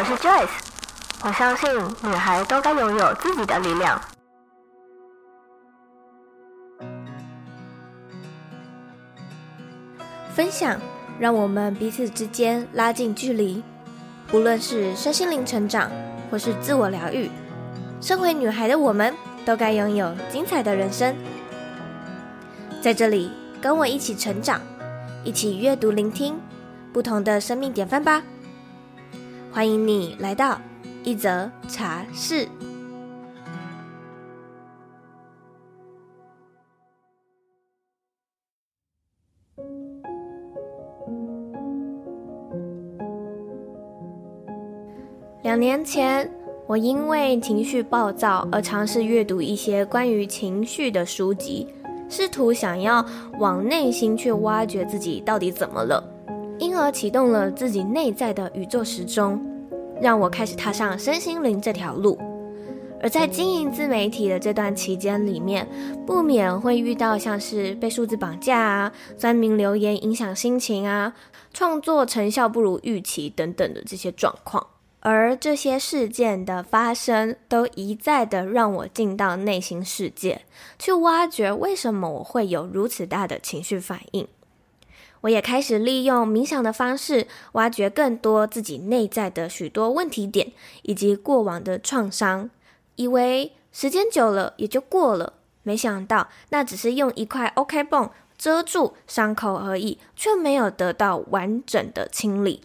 我是 Joyce，我相信女孩都该拥有自己的力量。分享，让我们彼此之间拉近距离。无论是身心灵成长，或是自我疗愈，身为女孩的我们，都该拥有精彩的人生。在这里，跟我一起成长，一起阅读、聆听不同的生命典范吧。欢迎你来到一则茶室。两年前，我因为情绪暴躁而尝试阅读一些关于情绪的书籍，试图想要往内心去挖掘自己到底怎么了，而启动了自己内在的宇宙时钟，让我开始踏上身心灵这条路。而在经营自媒体的这段期间里面，不免会遇到像是被数字绑架啊、酸民留言影响心情啊、创作成效不如预期等等的这些状况。而这些事件的发生，都一再的让我进到内心世界，去挖掘为什么我会有如此大的情绪反应。我也开始利用冥想的方式，挖掘更多自己内在的许多问题点，以及过往的创伤。以为时间久了也就过了，没想到那只是用一块 OK 绷遮住伤口而已，却没有得到完整的清理。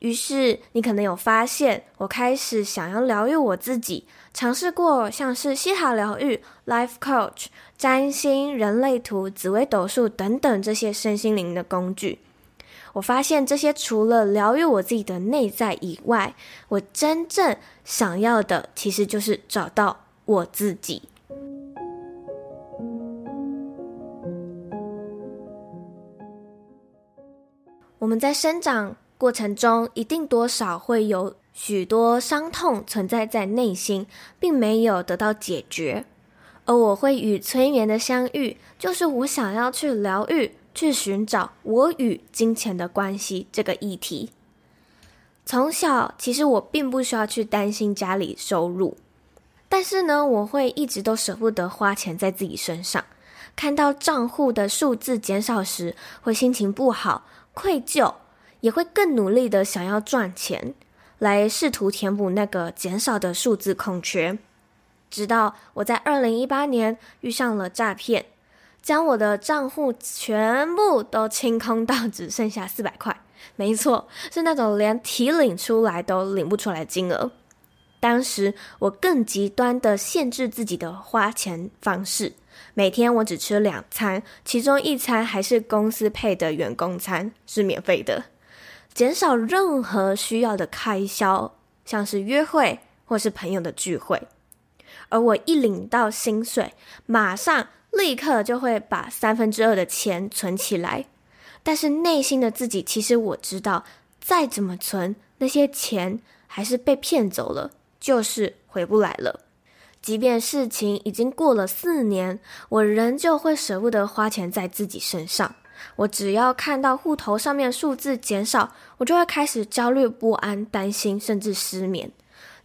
于是，你可能有发现，我开始想要疗愈我自己，尝试过像是西塔疗愈、Life Coach、占星、人类图、紫微斗数等等这些身心灵的工具。我发现这些除了疗愈我自己的内在以外，我真正想要的其实就是找到我自己。我们在生长过程中一定多少会有许多伤痛存在在内心，并没有得到解决。而我会与催眠的相遇，就是我想要去疗愈、去寻找我与金钱的关系这个议题。从小，其实我并不需要去担心家里收入，但是呢，我会一直都舍不得花钱在自己身上。看到账户的数字减少时，会心情不好、愧疚。也会更努力的想要赚钱，来试图填补那个减少的数字空缺。直到我在二零一八年遇上了诈骗，将我的账户全部都清空到只剩下四百块。没错，是那种连提领出来都领不出来的金额。当时我更极端的限制自己的花钱方式，每天我只吃两餐，其中一餐还是公司配的员工餐，是免费的。减少任何需要的开销，像是约会或是朋友的聚会。而我一领到薪水，马上立刻就会把三分之二的钱存起来。但是内心的自己，其实我知道，再怎么存，那些钱还是被骗走了，就是回不来了。即便事情已经过了四年，我仍旧会舍不得花钱在自己身上。我只要看到户头上面数字减少，我就会开始焦虑不安、担心，甚至失眠。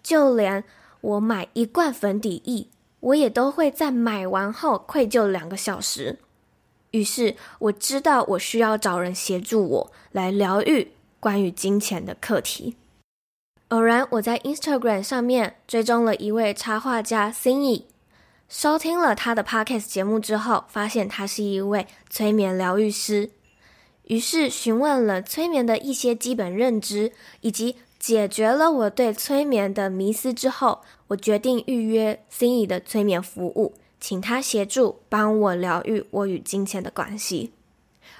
就连我买一罐粉底液，我也都会在买完后愧疚两个小时。于是我知道我需要找人协助我来疗愈关于金钱的课题。偶然我在 Instagram 上面追踪了一位插画家 Cindy。收听了他的 podcast 节目之后，发现他是一位催眠疗愈师，于是询问了催眠的一些基本认知，以及解决了我对催眠的迷思之后，我决定预约心仪的催眠服务，请他协助帮我疗愈我与金钱的关系。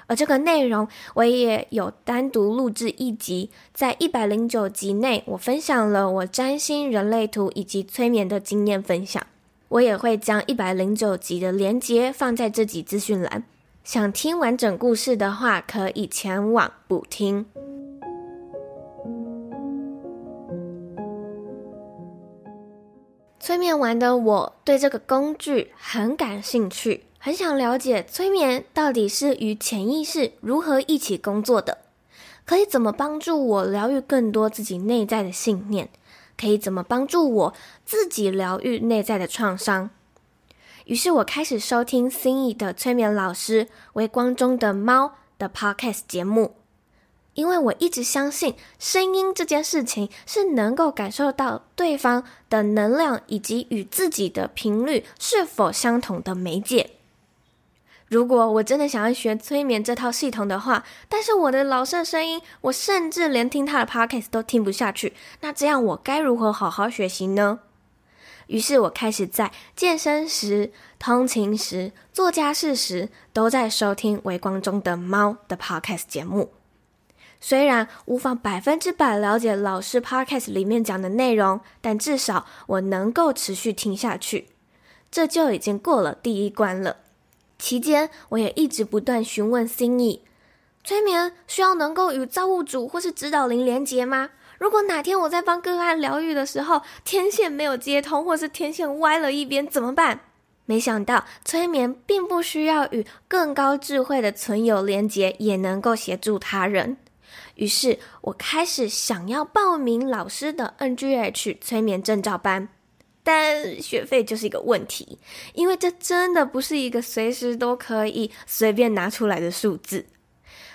而这个内容我也有单独录制一集，在一百零九集内，我分享了我占星、人类图以及催眠的经验分享。我也会将一百零九集的连接放在这集资讯栏，想听完整故事的话，可以前往补听。催眠完的我对这个工具很感兴趣，很想了解催眠到底是与潜意识如何一起工作的。可以怎么帮助我疗愈更多自己内在的信念？可以怎么帮助我自己疗愈内在的创伤？于是我开始收听心仪的催眠老师微光中的猫的 Podcast 节目，因为我一直相信声音这件事情是能够感受到对方的能量以及与自己的频率是否相同的媒介。如果我真的想要学催眠这套系统的话，但是我的老师的声音，我甚至连听他的 Podcast 都听不下去，那这样我该如何好好学习呢？于是我开始在健身时、通勤时、做家事时，都在收听微光中的猫的 podcast 节目。虽然无法百分之百了解老师 podcast 里面讲的内容，但至少我能够持续听下去，这就已经过了第一关了。期间，我也一直不断询问心意：催眠需要能够与造物主或是指导灵连接吗？如果哪天我在帮个案疗愈的时候，天线没有接通，或是天线歪了一边，怎么办？没想到催眠并不需要与更高智慧的存有连接，也能够协助他人。于是我开始想要报名老师的 NGH 催眠证照班，但学费就是一个问题，因为这真的不是一个随时都可以随便拿出来的数字。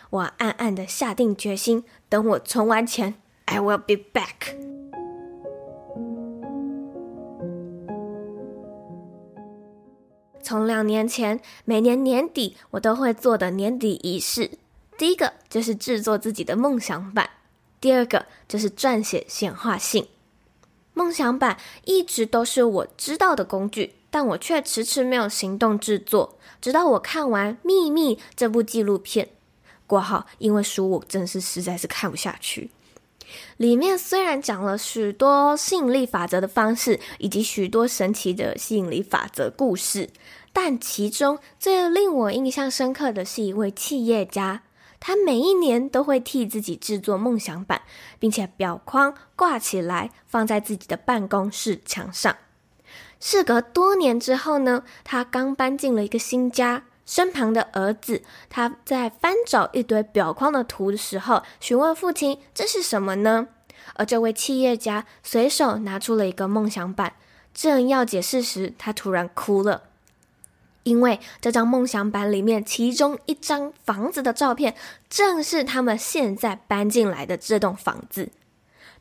我暗暗的下定决心，等我存完钱。I will be back。从两年前，每年年底我都会做的年底仪式，第一个就是制作自己的梦想版，第二个就是撰写显化信。梦想版一直都是我知道的工具，但我却迟迟没有行动制作，直到我看完《秘密》这部纪录片。括号，因为书我真是实在是看不下去。里面虽然讲了许多吸引力法则的方式，以及许多神奇的吸引力法则故事，但其中最令我印象深刻的是一位企业家，他每一年都会替自己制作梦想版，并且裱框挂起来，放在自己的办公室墙上。事隔多年之后呢，他刚搬进了一个新家。身旁的儿子，他在翻找一堆裱框的图的时候，询问父亲：“这是什么呢？”而这位企业家随手拿出了一个梦想版，正要解释时，他突然哭了，因为这张梦想版里面其中一张房子的照片，正是他们现在搬进来的这栋房子。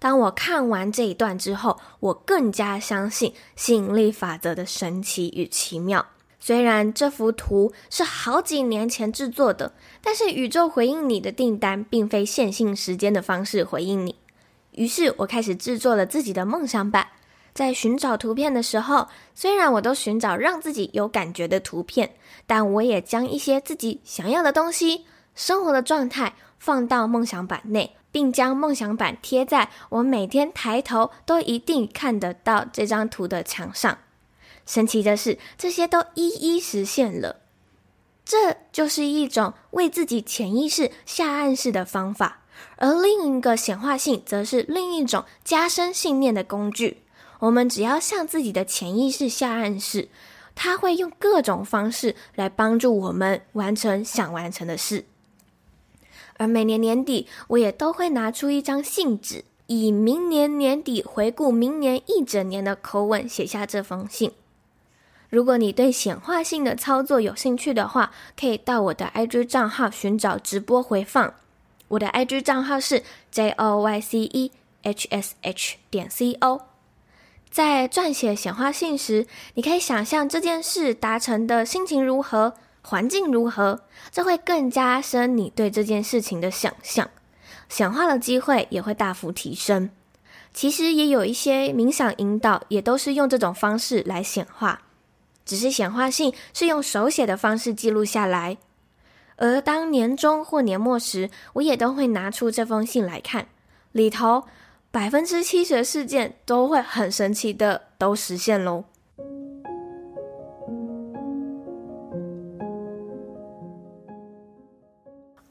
当我看完这一段之后，我更加相信吸引力法则的神奇与奇妙。虽然这幅图是好几年前制作的，但是宇宙回应你的订单，并非线性时间的方式回应你。于是我开始制作了自己的梦想版。在寻找图片的时候，虽然我都寻找让自己有感觉的图片，但我也将一些自己想要的东西、生活的状态放到梦想板内，并将梦想板贴在我每天抬头都一定看得到这张图的墙上。神奇的是，这些都一一实现了。这就是一种为自己潜意识下暗示的方法，而另一个显化性则是另一种加深信念的工具。我们只要向自己的潜意识下暗示，它会用各种方式来帮助我们完成想完成的事。而每年年底，我也都会拿出一张信纸，以明年年底回顾明年一整年的口吻写下这封信。如果你对显化性的操作有兴趣的话，可以到我的 IG 账号寻找直播回放。我的 IG 账号是 J O Y C E H S H 点 C O。在撰写显化信时，你可以想象这件事达成的心情如何，环境如何，这会更加深你对这件事情的想象，显化的机会也会大幅提升。其实也有一些冥想引导，也都是用这种方式来显化。只是显化信是用手写的方式记录下来，而当年终或年末时，我也都会拿出这封信来看，里头百分之七十的事件都会很神奇的都实现喽。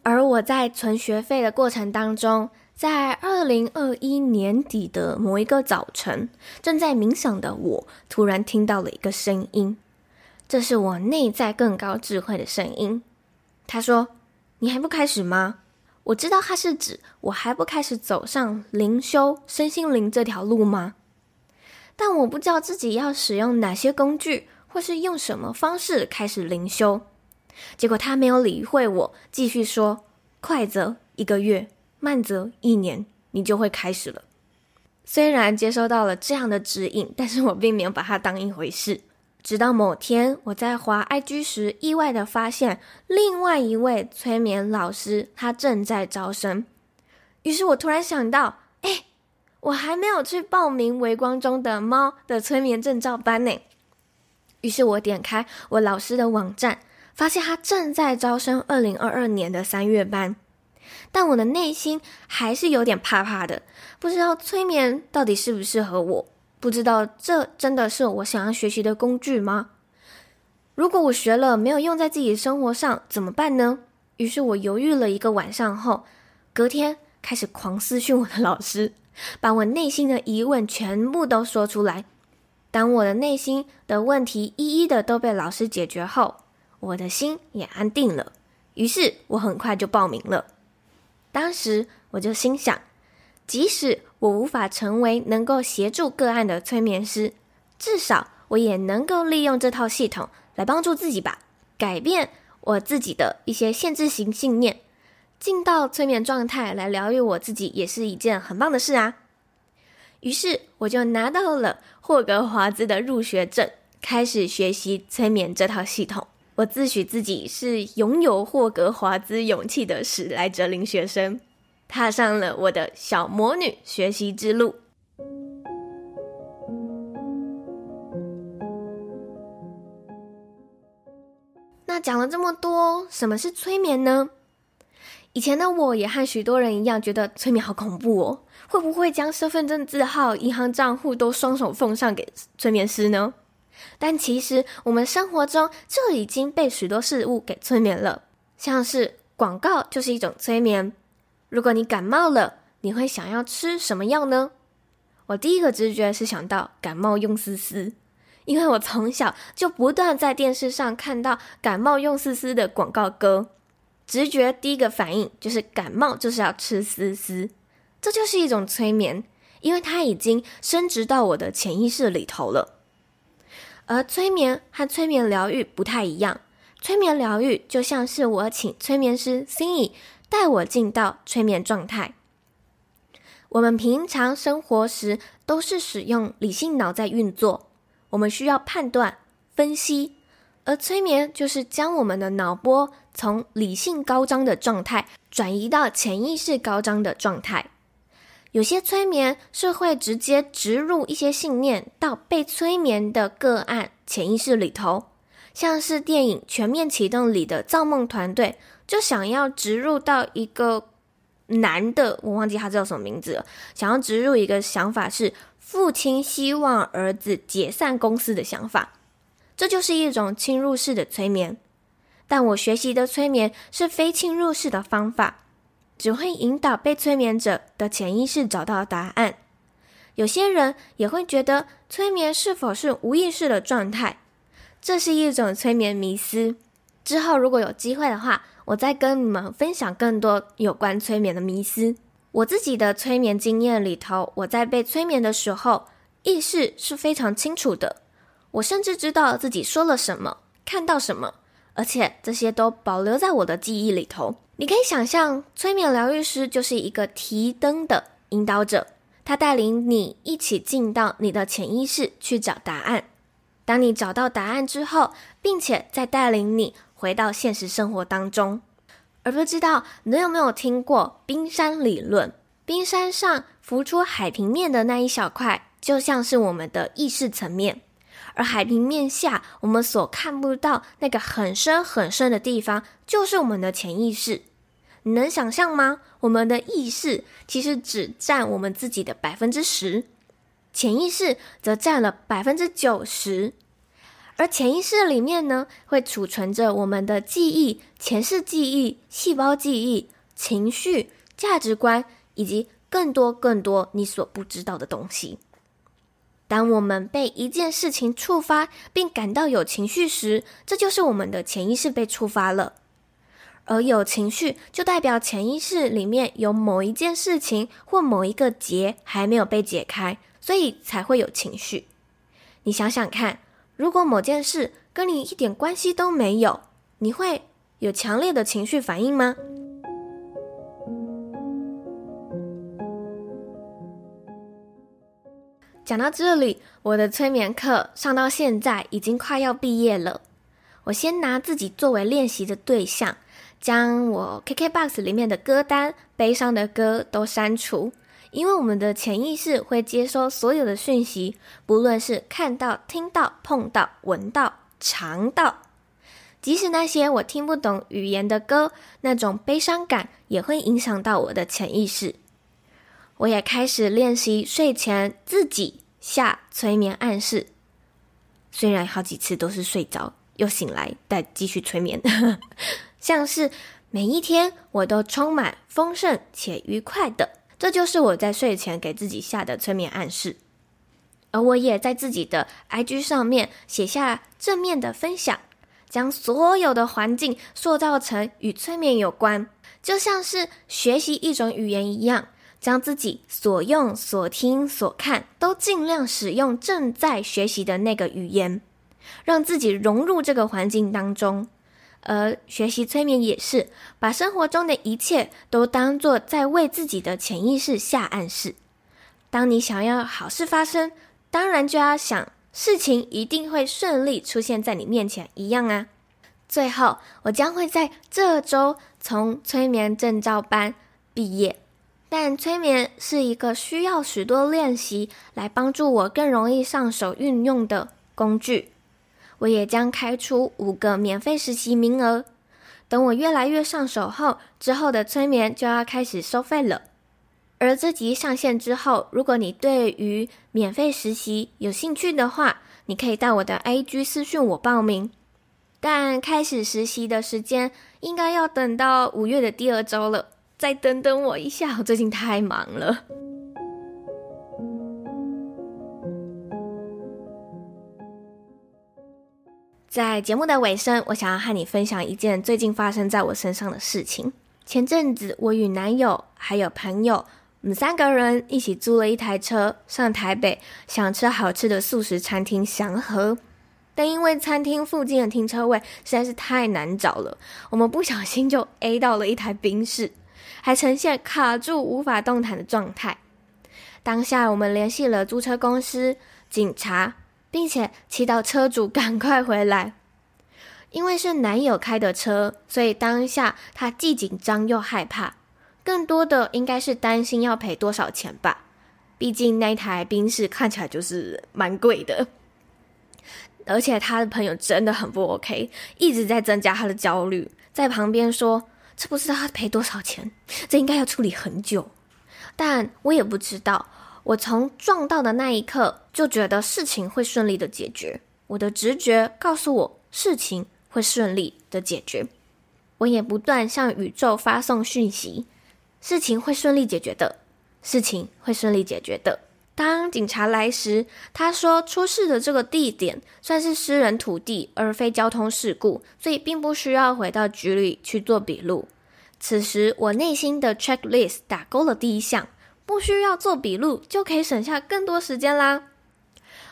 而我在存学费的过程当中，在二零二一年底的某一个早晨，正在冥想的我，突然听到了一个声音。这是我内在更高智慧的声音。他说：“你还不开始吗？”我知道它是指我还不开始走上灵修身心灵这条路吗？但我不知道自己要使用哪些工具，或是用什么方式开始灵修。结果他没有理会我，继续说：“快则一个月，慢则一年，你就会开始了。”虽然接收到了这样的指引，但是我并没有把它当一回事。直到某天，我在滑 IG 时，意外的发现另外一位催眠老师他正在招生。于是我突然想到，哎，我还没有去报名《微光中的猫》的催眠证照班呢。于是我点开我老师的网站，发现他正在招生二零二二年的三月班。但我的内心还是有点怕怕的，不知道催眠到底适不适合我。不知道这真的是我想要学习的工具吗？如果我学了没有用在自己生活上，怎么办呢？于是我犹豫了一个晚上后，隔天开始狂私讯我的老师，把我内心的疑问全部都说出来。当我的内心的问题一一的都被老师解决后，我的心也安定了。于是我很快就报名了。当时我就心想，即使我无法成为能够协助个案的催眠师，至少我也能够利用这套系统来帮助自己吧，改变我自己的一些限制性信念，进到催眠状态来疗愈我自己，也是一件很棒的事啊。于是我就拿到了霍格华兹的入学证，开始学习催眠这套系统。我自诩自己是拥有霍格华兹勇气的史莱哲林学生。踏上了我的小魔女学习之路。那讲了这么多，什么是催眠呢？以前的我也和许多人一样，觉得催眠好恐怖哦。会不会将身份证字号、银行账户都双手奉上给催眠师呢？但其实我们生活中就已经被许多事物给催眠了，像是广告就是一种催眠。如果你感冒了，你会想要吃什么药呢？我第一个直觉是想到感冒用丝丝，因为我从小就不断在电视上看到感冒用丝丝的广告歌，直觉第一个反应就是感冒就是要吃丝丝，这就是一种催眠，因为它已经深植到我的潜意识里头了。而催眠和催眠疗愈不太一样，催眠疗愈就像是我请催眠师心怡。带我进到催眠状态。我们平常生活时都是使用理性脑在运作，我们需要判断、分析，而催眠就是将我们的脑波从理性高涨的状态转移到潜意识高涨的状态。有些催眠是会直接植入一些信念到被催眠的个案潜意识里头，像是电影《全面启动》里的造梦团队。就想要植入到一个男的，我忘记他叫什么名字了。想要植入一个想法是，父亲希望儿子解散公司的想法，这就是一种侵入式的催眠。但我学习的催眠是非侵入式的方法，只会引导被催眠者的潜意识找到答案。有些人也会觉得催眠是否是无意识的状态，这是一种催眠迷思。之后如果有机会的话，我再跟你们分享更多有关催眠的迷思。我自己的催眠经验里头，我在被催眠的时候，意识是非常清楚的。我甚至知道自己说了什么，看到什么，而且这些都保留在我的记忆里头。你可以想象，催眠疗愈师就是一个提灯的引导者，他带领你一起进到你的潜意识去找答案。当你找到答案之后，并且再带领你。回到现实生活当中，而不知道你有没有听过冰山理论？冰山上浮出海平面的那一小块，就像是我们的意识层面；而海平面下，我们所看不到那个很深很深的地方，就是我们的潜意识。你能想象吗？我们的意识其实只占我们自己的百分之十，潜意识则占了百分之九十。而潜意识里面呢，会储存着我们的记忆、前世记忆、细胞记忆、情绪、价值观，以及更多更多你所不知道的东西。当我们被一件事情触发，并感到有情绪时，这就是我们的潜意识被触发了。而有情绪就代表潜意识里面有某一件事情或某一个结还没有被解开，所以才会有情绪。你想想看，如果某件事跟你一点关系都没有，你会有强烈的情绪反应吗？讲到这里，我的催眠课上到现在已经快要毕业了。我先拿自己作为练习的对象，将我 KKBOX 里面的歌单、悲伤的歌都删除，因为我们的潜意识会接收所有的讯息，不论是看到、听到、碰到、闻到、尝到，即使那些我听不懂语言的歌，那种悲伤感也会影响到我的潜意识。我也开始练习睡前自己下催眠暗示，虽然好几次都是睡着又醒来，再继续催眠。像是每一天我都充满丰盛且愉快的，这就是我在睡前给自己下的催眠暗示。而我也在自己的 IG 上面写下正面的分享，将所有的环境塑造成与催眠有关，就像是学习一种语言一样。将自己所用、所听、所看都尽量使用正在学习的那个语言，让自己融入这个环境当中。而学习催眠也是把生活中的一切都当作在为自己的潜意识下暗示。当你想要好事发生，当然就要想事情一定会顺利出现在你面前一样啊。最后，我将会在这周从催眠证照班毕业。但催眠是一个需要许多练习来帮助我更容易上手运用的工具。我也将开出五个免费实习名额。等我越来越上手后，之后的催眠就要开始收费了。而这集上线之后，如果你对于免费实习有兴趣的话，你可以到我的 IG 私讯我报名。但开始实习的时间应该要等到五月的第二周了。再等等我一下，我最近太忙了。在节目的尾声，我想要和你分享一件最近发生在我身上的事情。前阵子，我与男友还有朋友，我们三个人一起租了一台车上台北，想吃好吃的素食餐厅祥和。但因为餐厅附近的停车位实在是太难找了，我们不小心就 A 到了一台宾士。还呈现卡住、无法动弹的状态。当下，我们联系了租车公司、警察，并且祈祷车主赶快回来。因为是男友开的车，所以当下他既紧张又害怕，更多的应该是担心要赔多少钱吧。毕竟那台宾士看起来就是蛮贵的，而且他的朋友真的很不 OK，一直在增加他的焦虑，在旁边说。这不知道他赔多少钱，这应该要处理很久。但我也不知道，我从撞到的那一刻就觉得事情会顺利的解决。我的直觉告诉我，事情会顺利的解决。我也不断向宇宙发送讯息，事情会顺利解决的，事情会顺利解决的。当警察来时，他说出事的这个地点算是私人土地，而非交通事故，所以并不需要回到局里去做笔录。此时，我内心的 checklist 打勾了第一项，不需要做笔录就可以省下更多时间啦。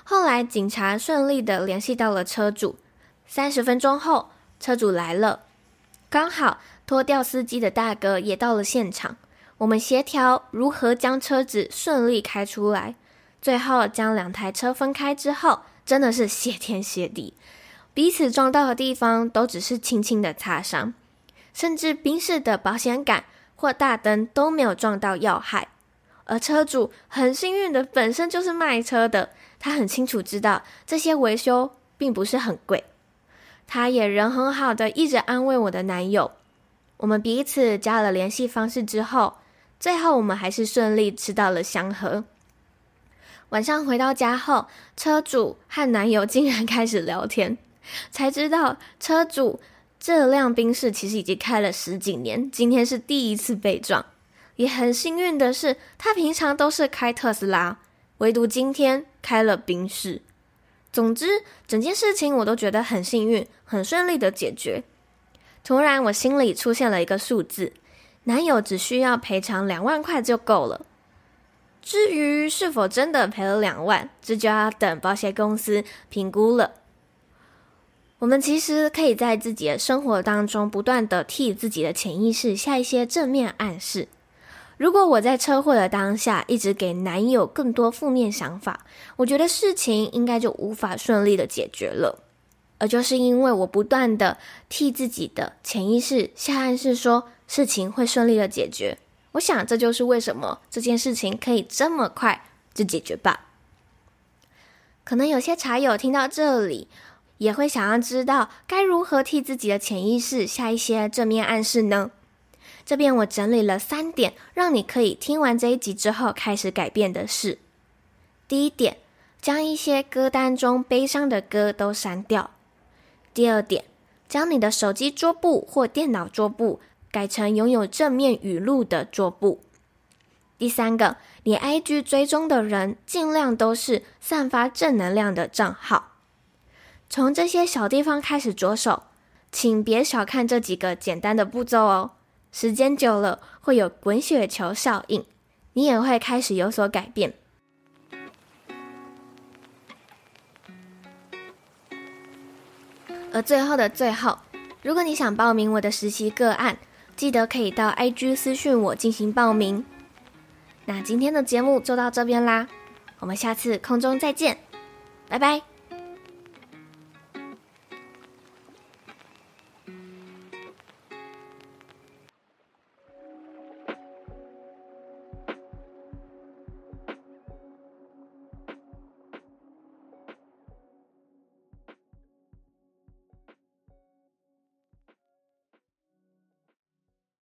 后来，警察顺利的联系到了车主，三十分钟后，车主来了，刚好拖吊司机的大哥也到了现场。我们协调如何将车子顺利开出来，最后将两台车分开之后，真的是谢天谢地，彼此撞到的地方都只是轻轻的擦伤，甚至冰室的保险杆或大灯都没有撞到要害。而车主很幸运的本身就是卖车的，他很清楚知道这些维修并不是很贵，他也人很好的一直安慰我的男友。我们彼此加了联系方式之后。最后，我们还是顺利吃到了祥和。晚上回到家后，车主和男友竟然开始聊天，才知道车主这辆宾士其实已经开了十几年，今天是第一次被撞。也很幸运的是，他平常都是开特斯拉，唯独今天开了宾士。总之，整件事情我都觉得很幸运，很顺利的解决。突然我心里出现了一个数字，男友只需要赔偿两万块就够了。至于是否真的赔了两万，这就要等保险公司评估了。我们其实可以在自己的生活当中不断地替自己的潜意识下一些正面暗示。如果我在车祸的当下一直给男友更多负面想法，我觉得事情应该就无法顺利的解决了。而就是因为我不断的替自己的潜意识下暗示，说事情会顺利的解决。我想这就是为什么这件事情可以这么快就解决吧。可能有些茶友听到这里，也会想要知道该如何替自己的潜意识下一些正面暗示呢？这边我整理了三点，让你可以听完这一集之后开始改变的事。第一点，将一些歌单中悲伤的歌都删掉。第二点，将你的手机桌布或电脑桌布改成拥有正面语录的桌布。第三个，你 IG 追踪的人尽量都是散发正能量的账号。从这些小地方开始着手，请别小看这几个简单的步骤哦。时间久了，会有滚雪球效应，你也会开始有所改变。而最后的最后，如果你想报名我的实习个案，记得可以到 IG 私讯我进行报名。那今天的节目就到这边啦，我们下次空中再见，拜拜。